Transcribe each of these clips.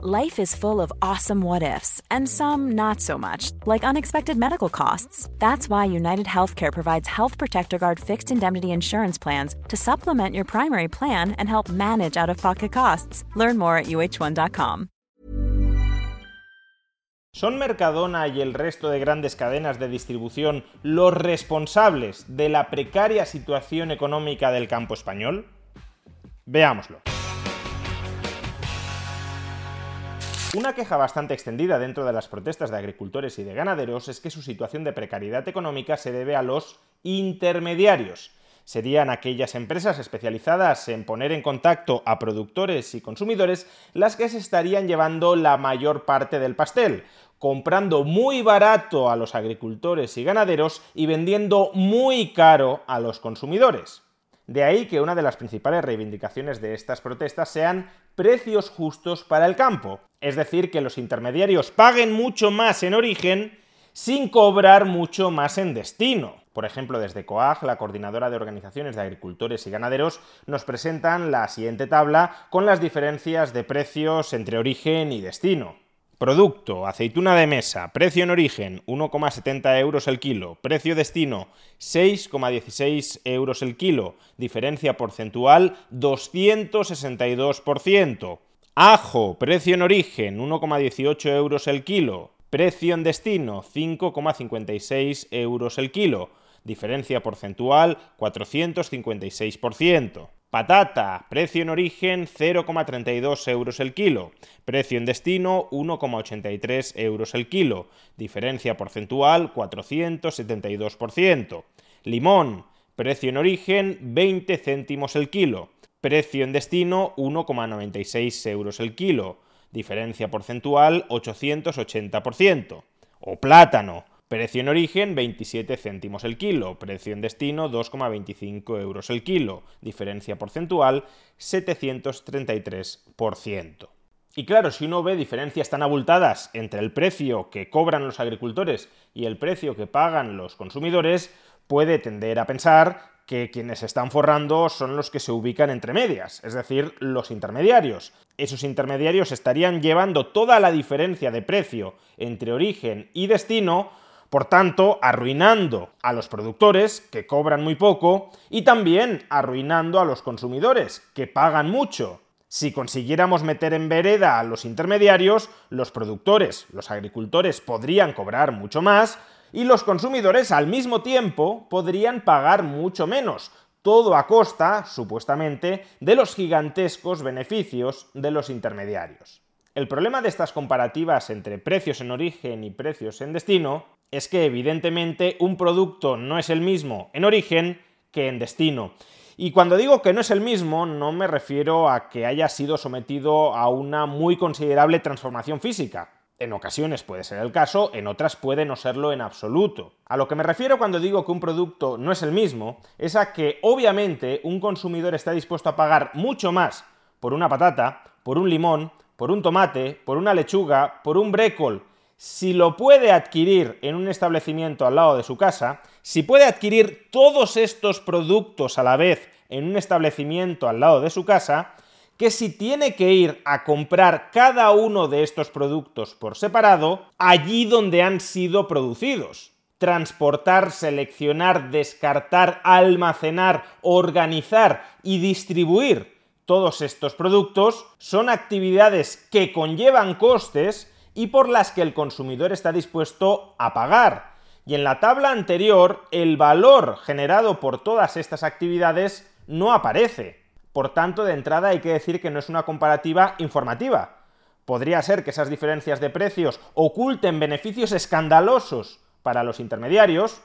Life is full of awesome what ifs, and some not so much, like unexpected medical costs. That's why United Healthcare provides Health Protector Guard fixed indemnity insurance plans to supplement your primary plan and help manage out of pocket costs. Learn more at uh1.com. ¿Son Mercadona y el resto de grandes cadenas de distribución los responsables de la precaria situación económica del campo español? Veámoslo. Una queja bastante extendida dentro de las protestas de agricultores y de ganaderos es que su situación de precariedad económica se debe a los intermediarios. Serían aquellas empresas especializadas en poner en contacto a productores y consumidores las que se estarían llevando la mayor parte del pastel, comprando muy barato a los agricultores y ganaderos y vendiendo muy caro a los consumidores. De ahí que una de las principales reivindicaciones de estas protestas sean precios justos para el campo, es decir, que los intermediarios paguen mucho más en origen sin cobrar mucho más en destino. Por ejemplo, desde COAG, la coordinadora de organizaciones de agricultores y ganaderos, nos presentan la siguiente tabla con las diferencias de precios entre origen y destino. Producto, aceituna de mesa, precio en origen 1,70 euros el kilo, precio destino 6,16 euros el kilo, diferencia porcentual 262%. Ajo, precio en origen 1,18 euros el kilo, precio en destino 5,56 euros el kilo, diferencia porcentual 456%. Patata, precio en origen 0,32 euros el kilo, precio en destino 1,83 euros el kilo, diferencia porcentual 472%. Limón, precio en origen 20 céntimos el kilo, precio en destino 1,96 euros el kilo, diferencia porcentual 880%. O plátano, Precio en origen 27 céntimos el kilo, precio en destino 2,25 euros el kilo, diferencia porcentual 733%. Y claro, si uno ve diferencias tan abultadas entre el precio que cobran los agricultores y el precio que pagan los consumidores, puede tender a pensar que quienes están forrando son los que se ubican entre medias, es decir, los intermediarios. Esos intermediarios estarían llevando toda la diferencia de precio entre origen y destino por tanto, arruinando a los productores, que cobran muy poco, y también arruinando a los consumidores, que pagan mucho. Si consiguiéramos meter en vereda a los intermediarios, los productores, los agricultores podrían cobrar mucho más, y los consumidores al mismo tiempo podrían pagar mucho menos, todo a costa, supuestamente, de los gigantescos beneficios de los intermediarios. El problema de estas comparativas entre precios en origen y precios en destino es que evidentemente un producto no es el mismo en origen que en destino. Y cuando digo que no es el mismo, no me refiero a que haya sido sometido a una muy considerable transformación física. En ocasiones puede ser el caso, en otras puede no serlo en absoluto. A lo que me refiero cuando digo que un producto no es el mismo, es a que obviamente un consumidor está dispuesto a pagar mucho más por una patata, por un limón, por un tomate, por una lechuga, por un brécol, si lo puede adquirir en un establecimiento al lado de su casa, si puede adquirir todos estos productos a la vez en un establecimiento al lado de su casa, que si tiene que ir a comprar cada uno de estos productos por separado, allí donde han sido producidos. Transportar, seleccionar, descartar, almacenar, organizar y distribuir todos estos productos son actividades que conllevan costes y por las que el consumidor está dispuesto a pagar. Y en la tabla anterior, el valor generado por todas estas actividades no aparece. Por tanto, de entrada hay que decir que no es una comparativa informativa. Podría ser que esas diferencias de precios oculten beneficios escandalosos para los intermediarios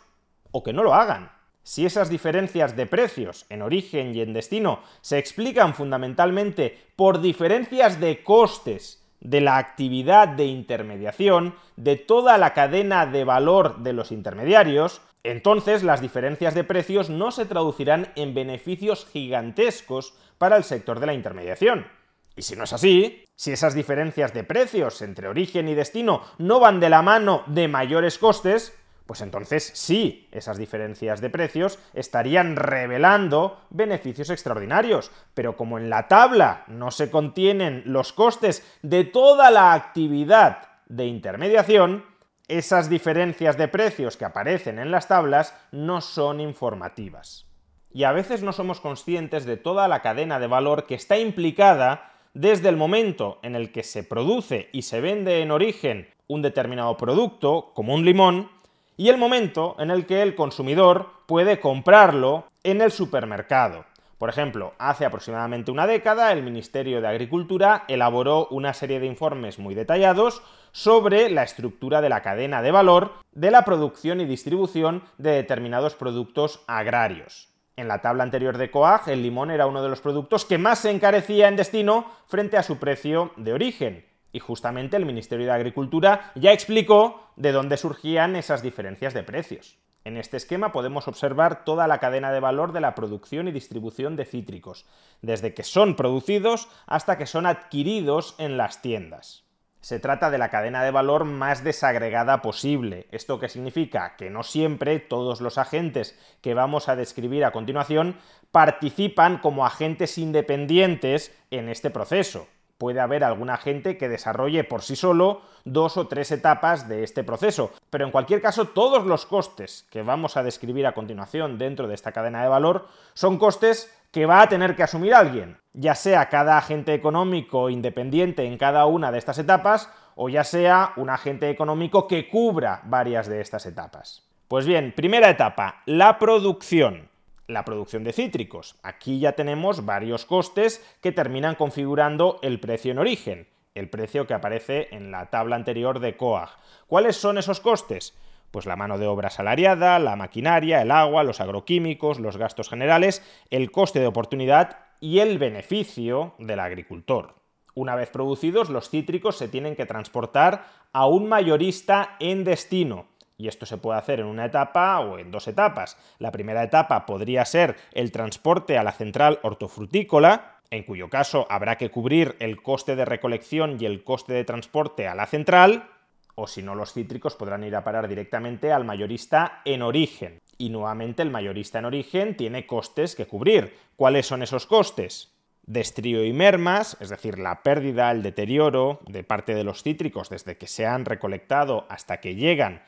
o que no lo hagan. Si esas diferencias de precios en origen y en destino se explican fundamentalmente por diferencias de costes de la actividad de intermediación, de toda la cadena de valor de los intermediarios, entonces las diferencias de precios no se traducirán en beneficios gigantescos para el sector de la intermediación. Y si no es así, si esas diferencias de precios entre origen y destino no van de la mano de mayores costes, pues entonces sí, esas diferencias de precios estarían revelando beneficios extraordinarios. Pero como en la tabla no se contienen los costes de toda la actividad de intermediación, esas diferencias de precios que aparecen en las tablas no son informativas. Y a veces no somos conscientes de toda la cadena de valor que está implicada desde el momento en el que se produce y se vende en origen un determinado producto, como un limón, y el momento en el que el consumidor puede comprarlo en el supermercado. Por ejemplo, hace aproximadamente una década el Ministerio de Agricultura elaboró una serie de informes muy detallados sobre la estructura de la cadena de valor de la producción y distribución de determinados productos agrarios. En la tabla anterior de COAG, el limón era uno de los productos que más se encarecía en destino frente a su precio de origen. Y justamente el Ministerio de Agricultura ya explicó de dónde surgían esas diferencias de precios. En este esquema podemos observar toda la cadena de valor de la producción y distribución de cítricos, desde que son producidos hasta que son adquiridos en las tiendas. Se trata de la cadena de valor más desagregada posible. ¿Esto qué significa? Que no siempre todos los agentes que vamos a describir a continuación participan como agentes independientes en este proceso puede haber alguna gente que desarrolle por sí solo dos o tres etapas de este proceso. Pero en cualquier caso, todos los costes que vamos a describir a continuación dentro de esta cadena de valor son costes que va a tener que asumir alguien, ya sea cada agente económico independiente en cada una de estas etapas, o ya sea un agente económico que cubra varias de estas etapas. Pues bien, primera etapa, la producción la producción de cítricos. Aquí ya tenemos varios costes que terminan configurando el precio en origen, el precio que aparece en la tabla anterior de COAG. ¿Cuáles son esos costes? Pues la mano de obra salariada, la maquinaria, el agua, los agroquímicos, los gastos generales, el coste de oportunidad y el beneficio del agricultor. Una vez producidos, los cítricos se tienen que transportar a un mayorista en destino, y esto se puede hacer en una etapa o en dos etapas. La primera etapa podría ser el transporte a la central hortofrutícola, en cuyo caso habrá que cubrir el coste de recolección y el coste de transporte a la central, o si no los cítricos podrán ir a parar directamente al mayorista en origen. Y nuevamente el mayorista en origen tiene costes que cubrir. ¿Cuáles son esos costes? Destrío y mermas, es decir, la pérdida, el deterioro de parte de los cítricos desde que se han recolectado hasta que llegan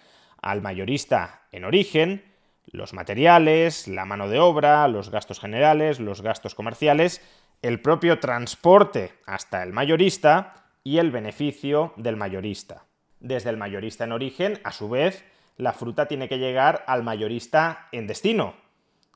al mayorista en origen, los materiales, la mano de obra, los gastos generales, los gastos comerciales, el propio transporte hasta el mayorista y el beneficio del mayorista. Desde el mayorista en origen, a su vez, la fruta tiene que llegar al mayorista en destino.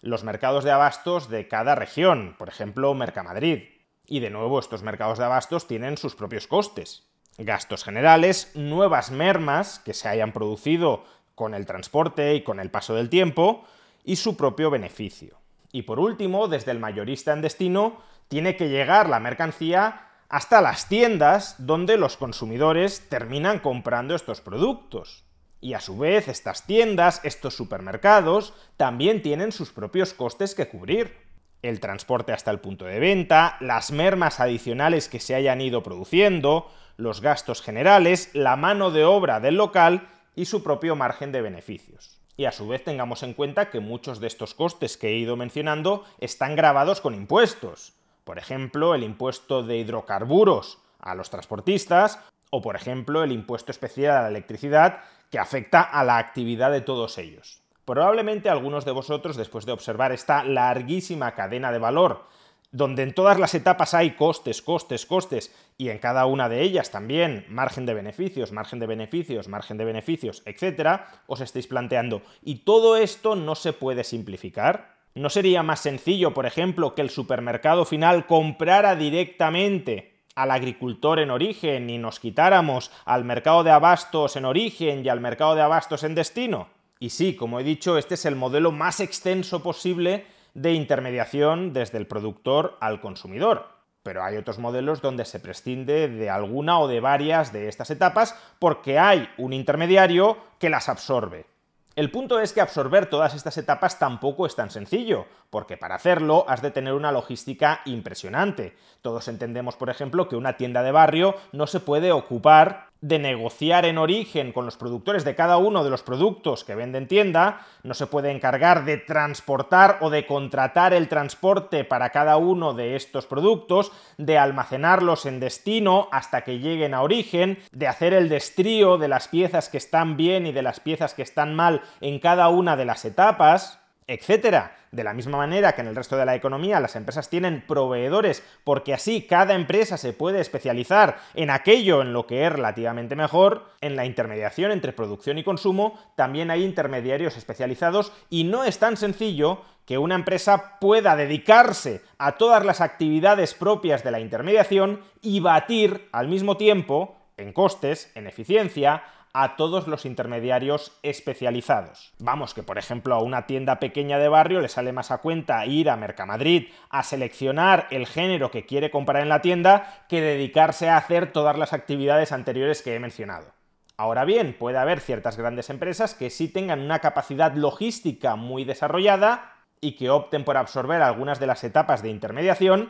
Los mercados de abastos de cada región, por ejemplo, Mercamadrid. Y de nuevo, estos mercados de abastos tienen sus propios costes. Gastos generales, nuevas mermas que se hayan producido con el transporte y con el paso del tiempo, y su propio beneficio. Y por último, desde el mayorista en destino, tiene que llegar la mercancía hasta las tiendas donde los consumidores terminan comprando estos productos. Y a su vez, estas tiendas, estos supermercados, también tienen sus propios costes que cubrir. El transporte hasta el punto de venta, las mermas adicionales que se hayan ido produciendo, los gastos generales, la mano de obra del local y su propio margen de beneficios. Y a su vez tengamos en cuenta que muchos de estos costes que he ido mencionando están grabados con impuestos. Por ejemplo, el impuesto de hidrocarburos a los transportistas o, por ejemplo, el impuesto especial a la electricidad que afecta a la actividad de todos ellos. Probablemente algunos de vosotros, después de observar esta larguísima cadena de valor donde en todas las etapas hay costes, costes, costes, y en cada una de ellas también margen de beneficios, margen de beneficios, margen de beneficios, etcétera, os estáis planteando, ¿y todo esto no se puede simplificar? ¿No sería más sencillo, por ejemplo, que el supermercado final comprara directamente al agricultor en origen y nos quitáramos al mercado de abastos en origen y al mercado de abastos en destino? Y sí, como he dicho, este es el modelo más extenso posible de intermediación desde el productor al consumidor. Pero hay otros modelos donde se prescinde de alguna o de varias de estas etapas porque hay un intermediario que las absorbe. El punto es que absorber todas estas etapas tampoco es tan sencillo, porque para hacerlo has de tener una logística impresionante. Todos entendemos, por ejemplo, que una tienda de barrio no se puede ocupar de negociar en origen con los productores de cada uno de los productos que vende en tienda, no se puede encargar de transportar o de contratar el transporte para cada uno de estos productos, de almacenarlos en destino hasta que lleguen a origen, de hacer el destrío de las piezas que están bien y de las piezas que están mal en cada una de las etapas, etcétera. De la misma manera que en el resto de la economía las empresas tienen proveedores porque así cada empresa se puede especializar en aquello en lo que es relativamente mejor, en la intermediación entre producción y consumo también hay intermediarios especializados y no es tan sencillo que una empresa pueda dedicarse a todas las actividades propias de la intermediación y batir al mismo tiempo en costes, en eficiencia, a todos los intermediarios especializados. Vamos, que por ejemplo a una tienda pequeña de barrio le sale más a cuenta ir a Mercamadrid a seleccionar el género que quiere comprar en la tienda que dedicarse a hacer todas las actividades anteriores que he mencionado. Ahora bien, puede haber ciertas grandes empresas que sí tengan una capacidad logística muy desarrollada y que opten por absorber algunas de las etapas de intermediación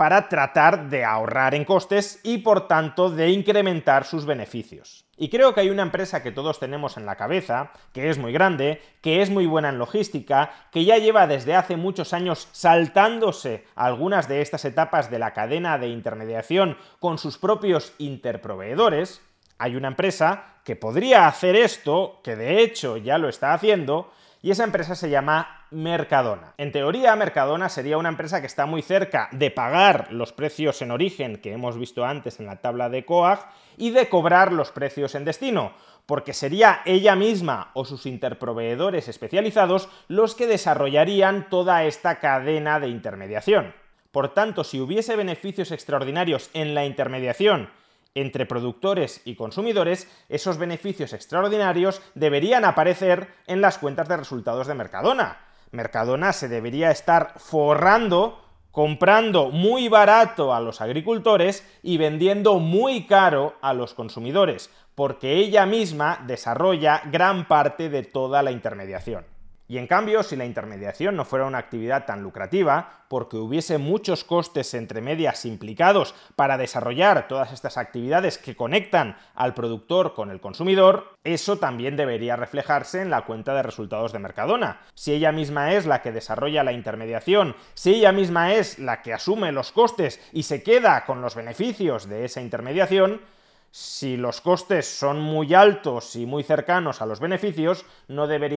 para tratar de ahorrar en costes y por tanto de incrementar sus beneficios. Y creo que hay una empresa que todos tenemos en la cabeza, que es muy grande, que es muy buena en logística, que ya lleva desde hace muchos años saltándose algunas de estas etapas de la cadena de intermediación con sus propios interproveedores. Hay una empresa que podría hacer esto, que de hecho ya lo está haciendo, y esa empresa se llama Mercadona. En teoría, Mercadona sería una empresa que está muy cerca de pagar los precios en origen que hemos visto antes en la tabla de COAG y de cobrar los precios en destino, porque sería ella misma o sus interproveedores especializados los que desarrollarían toda esta cadena de intermediación. Por tanto, si hubiese beneficios extraordinarios en la intermediación entre productores y consumidores, esos beneficios extraordinarios deberían aparecer en las cuentas de resultados de Mercadona. Mercadona se debería estar forrando comprando muy barato a los agricultores y vendiendo muy caro a los consumidores, porque ella misma desarrolla gran parte de toda la intermediación. Y en cambio, si la intermediación no fuera una actividad tan lucrativa, porque hubiese muchos costes entre medias implicados para desarrollar todas estas actividades que conectan al productor con el consumidor, eso también debería reflejarse en la cuenta de resultados de Mercadona. Si ella misma es la que desarrolla la intermediación, si ella misma es la que asume los costes y se queda con los beneficios de esa intermediación, si los costes son muy altos y muy cercanos a los beneficios, no debería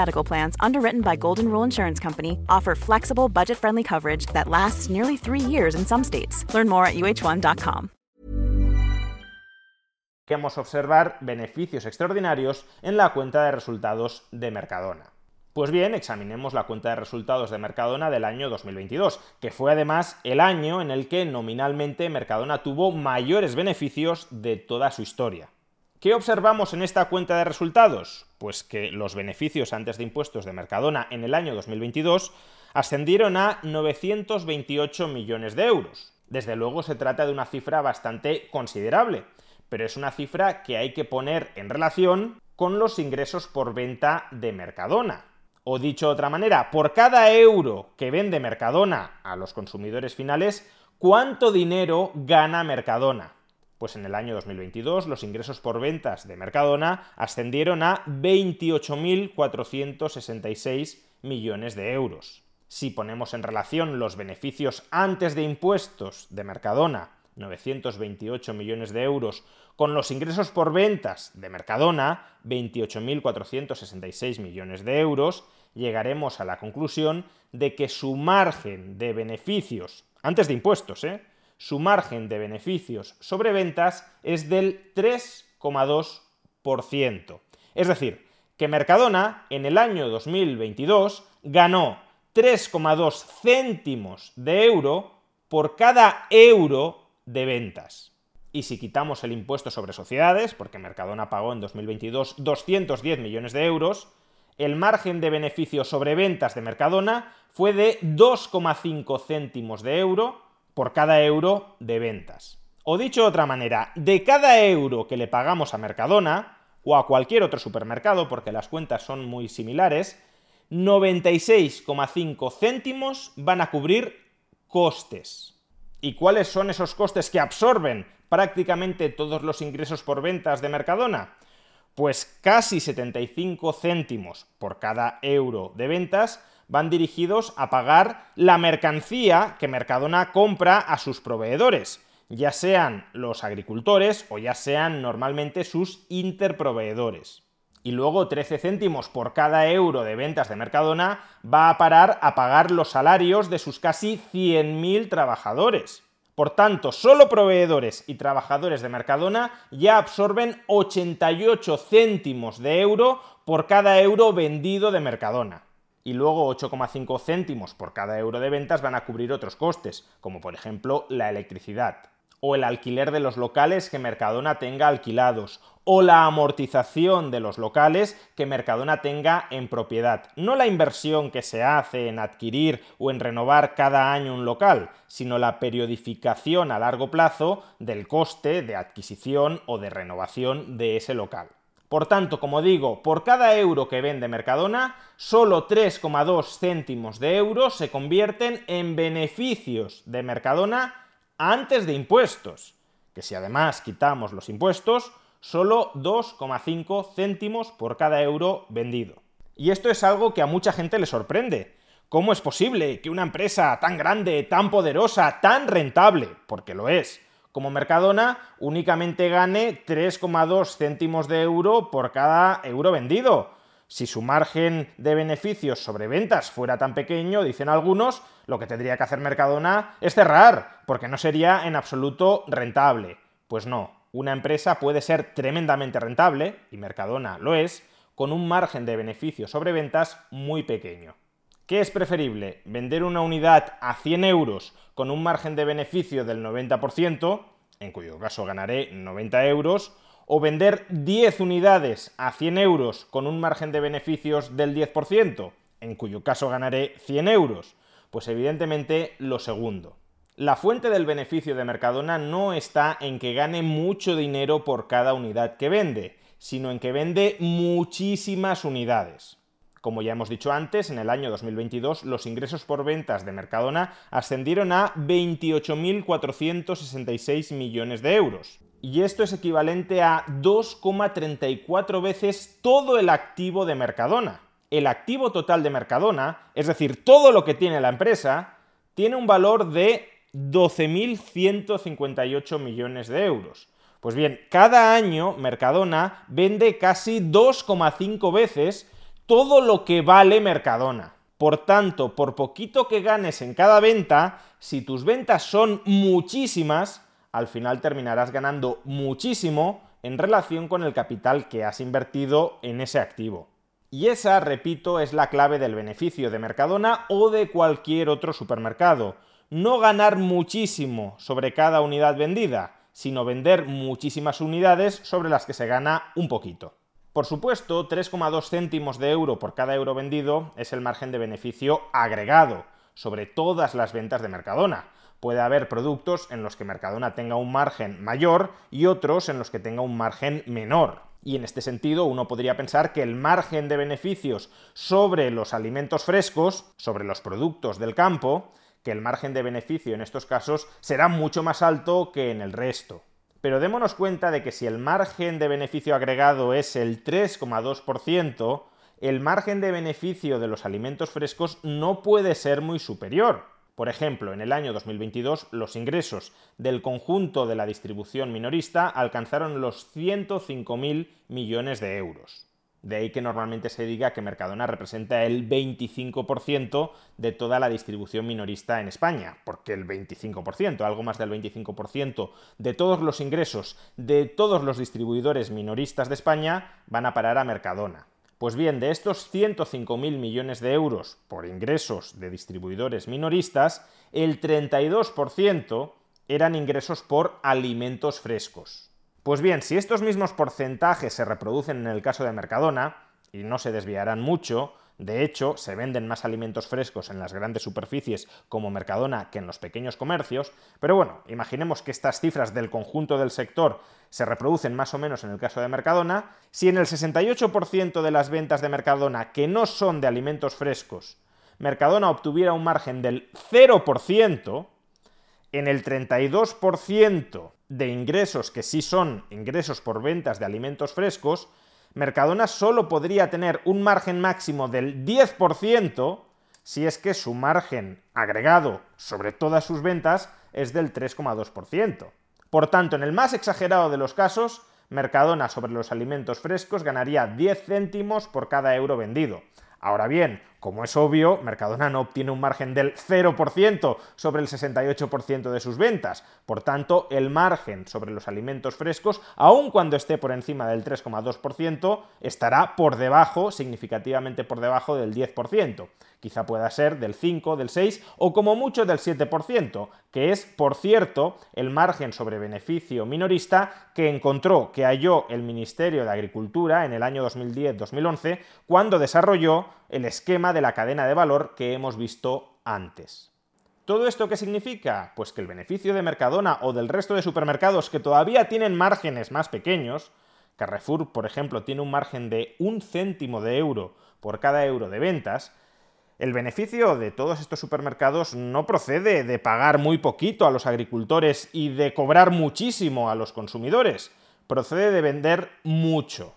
Medical Plans, underwritten by Golden Rule Insurance Company, offer flexible, budget friendly coverage that lasts nearly three years in some states. Learn more at uh1.com. Queremos observar beneficios extraordinarios en la cuenta de resultados de Mercadona. Pues bien, examinemos la cuenta de resultados de Mercadona del año 2022, que fue además el año en el que nominalmente Mercadona tuvo mayores beneficios de toda su historia. ¿Qué observamos en esta cuenta de resultados? Pues que los beneficios antes de impuestos de Mercadona en el año 2022 ascendieron a 928 millones de euros. Desde luego se trata de una cifra bastante considerable, pero es una cifra que hay que poner en relación con los ingresos por venta de Mercadona. O dicho de otra manera, por cada euro que vende Mercadona a los consumidores finales, ¿cuánto dinero gana Mercadona? Pues en el año 2022 los ingresos por ventas de Mercadona ascendieron a 28.466 millones de euros. Si ponemos en relación los beneficios antes de impuestos de Mercadona, 928 millones de euros, con los ingresos por ventas de Mercadona, 28.466 millones de euros, llegaremos a la conclusión de que su margen de beneficios, antes de impuestos, ¿eh? Su margen de beneficios sobre ventas es del 3,2%. Es decir, que Mercadona en el año 2022 ganó 3,2 céntimos de euro por cada euro de ventas. Y si quitamos el impuesto sobre sociedades, porque Mercadona pagó en 2022 210 millones de euros, el margen de beneficio sobre ventas de Mercadona fue de 2,5 céntimos de euro por cada euro de ventas. O dicho de otra manera, de cada euro que le pagamos a Mercadona, o a cualquier otro supermercado, porque las cuentas son muy similares, 96,5 céntimos van a cubrir costes. ¿Y cuáles son esos costes que absorben prácticamente todos los ingresos por ventas de Mercadona? Pues casi 75 céntimos por cada euro de ventas van dirigidos a pagar la mercancía que Mercadona compra a sus proveedores, ya sean los agricultores o ya sean normalmente sus interproveedores. Y luego 13 céntimos por cada euro de ventas de Mercadona va a parar a pagar los salarios de sus casi 100.000 trabajadores. Por tanto, solo proveedores y trabajadores de Mercadona ya absorben 88 céntimos de euro por cada euro vendido de Mercadona y luego 8,5 céntimos por cada euro de ventas van a cubrir otros costes, como por ejemplo la electricidad, o el alquiler de los locales que Mercadona tenga alquilados, o la amortización de los locales que Mercadona tenga en propiedad. No la inversión que se hace en adquirir o en renovar cada año un local, sino la periodificación a largo plazo del coste de adquisición o de renovación de ese local. Por tanto, como digo, por cada euro que vende Mercadona, solo 3,2 céntimos de euro se convierten en beneficios de Mercadona antes de impuestos, que si además quitamos los impuestos, solo 2,5 céntimos por cada euro vendido. Y esto es algo que a mucha gente le sorprende. ¿Cómo es posible que una empresa tan grande, tan poderosa, tan rentable, porque lo es, como Mercadona únicamente gane 3,2 céntimos de euro por cada euro vendido. Si su margen de beneficios sobre ventas fuera tan pequeño, dicen algunos, lo que tendría que hacer Mercadona es cerrar, porque no sería en absoluto rentable. Pues no, una empresa puede ser tremendamente rentable, y Mercadona lo es, con un margen de beneficios sobre ventas muy pequeño. ¿Qué es preferible? ¿Vender una unidad a 100 euros con un margen de beneficio del 90%, en cuyo caso ganaré 90 euros, o vender 10 unidades a 100 euros con un margen de beneficios del 10%, en cuyo caso ganaré 100 euros? Pues evidentemente lo segundo. La fuente del beneficio de Mercadona no está en que gane mucho dinero por cada unidad que vende, sino en que vende muchísimas unidades. Como ya hemos dicho antes, en el año 2022 los ingresos por ventas de Mercadona ascendieron a 28.466 millones de euros. Y esto es equivalente a 2,34 veces todo el activo de Mercadona. El activo total de Mercadona, es decir, todo lo que tiene la empresa, tiene un valor de 12.158 millones de euros. Pues bien, cada año Mercadona vende casi 2,5 veces todo lo que vale Mercadona. Por tanto, por poquito que ganes en cada venta, si tus ventas son muchísimas, al final terminarás ganando muchísimo en relación con el capital que has invertido en ese activo. Y esa, repito, es la clave del beneficio de Mercadona o de cualquier otro supermercado. No ganar muchísimo sobre cada unidad vendida, sino vender muchísimas unidades sobre las que se gana un poquito. Por supuesto, 3,2 céntimos de euro por cada euro vendido es el margen de beneficio agregado sobre todas las ventas de Mercadona. Puede haber productos en los que Mercadona tenga un margen mayor y otros en los que tenga un margen menor. Y en este sentido uno podría pensar que el margen de beneficios sobre los alimentos frescos, sobre los productos del campo, que el margen de beneficio en estos casos será mucho más alto que en el resto. Pero démonos cuenta de que si el margen de beneficio agregado es el 3,2%, el margen de beneficio de los alimentos frescos no puede ser muy superior. Por ejemplo, en el año 2022 los ingresos del conjunto de la distribución minorista alcanzaron los 105.000 millones de euros. De ahí que normalmente se diga que Mercadona representa el 25% de toda la distribución minorista en España, porque el 25%, algo más del 25% de todos los ingresos de todos los distribuidores minoristas de España van a parar a Mercadona. Pues bien, de estos 105.000 millones de euros por ingresos de distribuidores minoristas, el 32% eran ingresos por alimentos frescos. Pues bien, si estos mismos porcentajes se reproducen en el caso de Mercadona, y no se desviarán mucho, de hecho, se venden más alimentos frescos en las grandes superficies como Mercadona que en los pequeños comercios, pero bueno, imaginemos que estas cifras del conjunto del sector se reproducen más o menos en el caso de Mercadona, si en el 68% de las ventas de Mercadona que no son de alimentos frescos, Mercadona obtuviera un margen del 0%, en el 32% de ingresos que sí son ingresos por ventas de alimentos frescos, Mercadona solo podría tener un margen máximo del 10% si es que su margen agregado sobre todas sus ventas es del 3,2%. Por tanto, en el más exagerado de los casos, Mercadona sobre los alimentos frescos ganaría 10 céntimos por cada euro vendido. Ahora bien, como es obvio, Mercadona no obtiene un margen del 0% sobre el 68% de sus ventas. Por tanto, el margen sobre los alimentos frescos, aun cuando esté por encima del 3,2%, estará por debajo, significativamente por debajo del 10%. Quizá pueda ser del 5, del 6 o como mucho del 7%, que es, por cierto, el margen sobre beneficio minorista que encontró, que halló el Ministerio de Agricultura en el año 2010-2011 cuando desarrolló el esquema de la cadena de valor que hemos visto antes. ¿Todo esto qué significa? Pues que el beneficio de Mercadona o del resto de supermercados que todavía tienen márgenes más pequeños, Carrefour, por ejemplo, tiene un margen de un céntimo de euro por cada euro de ventas, el beneficio de todos estos supermercados no procede de pagar muy poquito a los agricultores y de cobrar muchísimo a los consumidores, procede de vender mucho.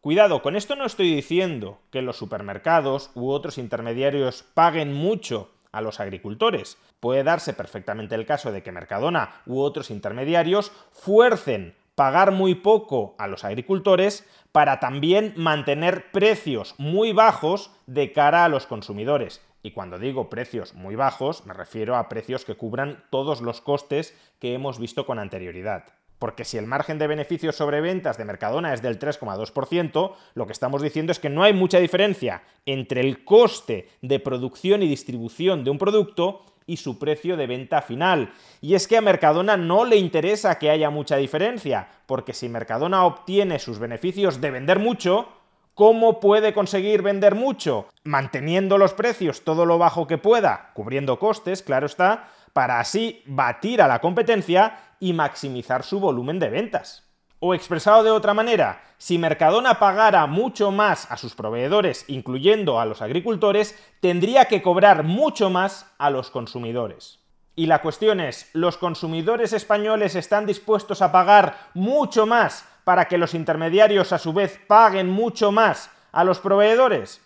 Cuidado, con esto no estoy diciendo que los supermercados u otros intermediarios paguen mucho a los agricultores. Puede darse perfectamente el caso de que Mercadona u otros intermediarios fuercen pagar muy poco a los agricultores para también mantener precios muy bajos de cara a los consumidores. Y cuando digo precios muy bajos, me refiero a precios que cubran todos los costes que hemos visto con anterioridad. Porque si el margen de beneficios sobre ventas de Mercadona es del 3,2%, lo que estamos diciendo es que no hay mucha diferencia entre el coste de producción y distribución de un producto y su precio de venta final. Y es que a Mercadona no le interesa que haya mucha diferencia, porque si Mercadona obtiene sus beneficios de vender mucho, ¿Cómo puede conseguir vender mucho? Manteniendo los precios todo lo bajo que pueda, cubriendo costes, claro está, para así batir a la competencia y maximizar su volumen de ventas. O expresado de otra manera, si Mercadona pagara mucho más a sus proveedores, incluyendo a los agricultores, tendría que cobrar mucho más a los consumidores. Y la cuestión es, ¿los consumidores españoles están dispuestos a pagar mucho más para que los intermediarios a su vez paguen mucho más a los proveedores?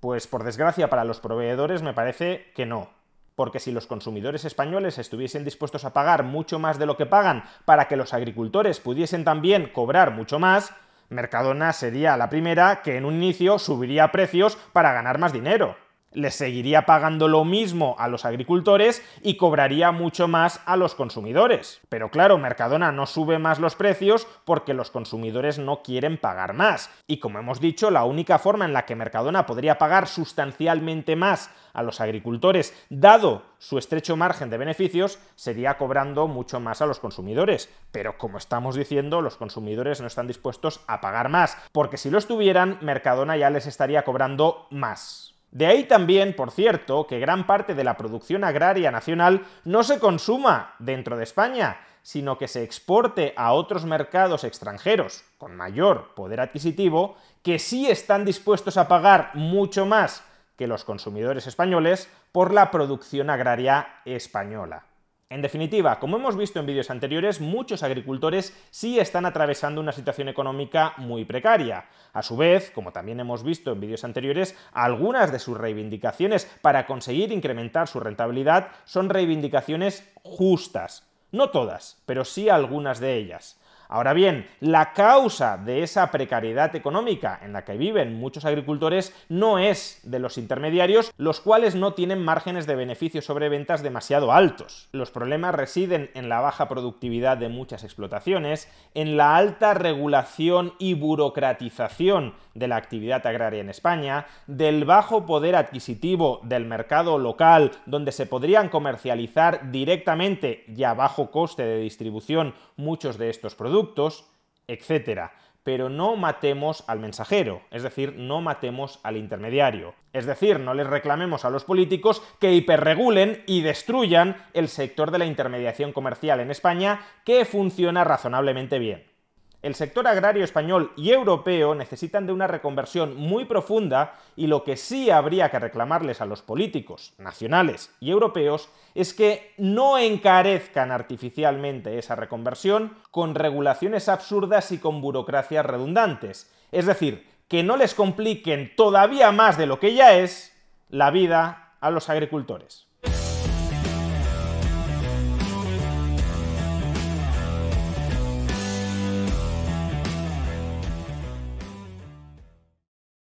Pues por desgracia para los proveedores me parece que no porque si los consumidores españoles estuviesen dispuestos a pagar mucho más de lo que pagan para que los agricultores pudiesen también cobrar mucho más, Mercadona sería la primera que en un inicio subiría precios para ganar más dinero le seguiría pagando lo mismo a los agricultores y cobraría mucho más a los consumidores. Pero claro, Mercadona no sube más los precios porque los consumidores no quieren pagar más. Y como hemos dicho, la única forma en la que Mercadona podría pagar sustancialmente más a los agricultores, dado su estrecho margen de beneficios, sería cobrando mucho más a los consumidores. Pero como estamos diciendo, los consumidores no están dispuestos a pagar más, porque si lo estuvieran, Mercadona ya les estaría cobrando más. De ahí también, por cierto, que gran parte de la producción agraria nacional no se consuma dentro de España, sino que se exporte a otros mercados extranjeros con mayor poder adquisitivo, que sí están dispuestos a pagar mucho más que los consumidores españoles por la producción agraria española. En definitiva, como hemos visto en vídeos anteriores, muchos agricultores sí están atravesando una situación económica muy precaria. A su vez, como también hemos visto en vídeos anteriores, algunas de sus reivindicaciones para conseguir incrementar su rentabilidad son reivindicaciones justas. No todas, pero sí algunas de ellas. Ahora bien, la causa de esa precariedad económica en la que viven muchos agricultores no es de los intermediarios, los cuales no tienen márgenes de beneficio sobre ventas demasiado altos. Los problemas residen en la baja productividad de muchas explotaciones, en la alta regulación y burocratización de la actividad agraria en España, del bajo poder adquisitivo del mercado local, donde se podrían comercializar directamente y a bajo coste de distribución muchos de estos productos, productos, etcétera. Pero no matemos al mensajero, es decir, no matemos al intermediario. Es decir, no les reclamemos a los políticos que hiperregulen y destruyan el sector de la intermediación comercial en España, que funciona razonablemente bien. El sector agrario español y europeo necesitan de una reconversión muy profunda y lo que sí habría que reclamarles a los políticos nacionales y europeos es que no encarezcan artificialmente esa reconversión con regulaciones absurdas y con burocracias redundantes. Es decir, que no les compliquen todavía más de lo que ya es la vida a los agricultores.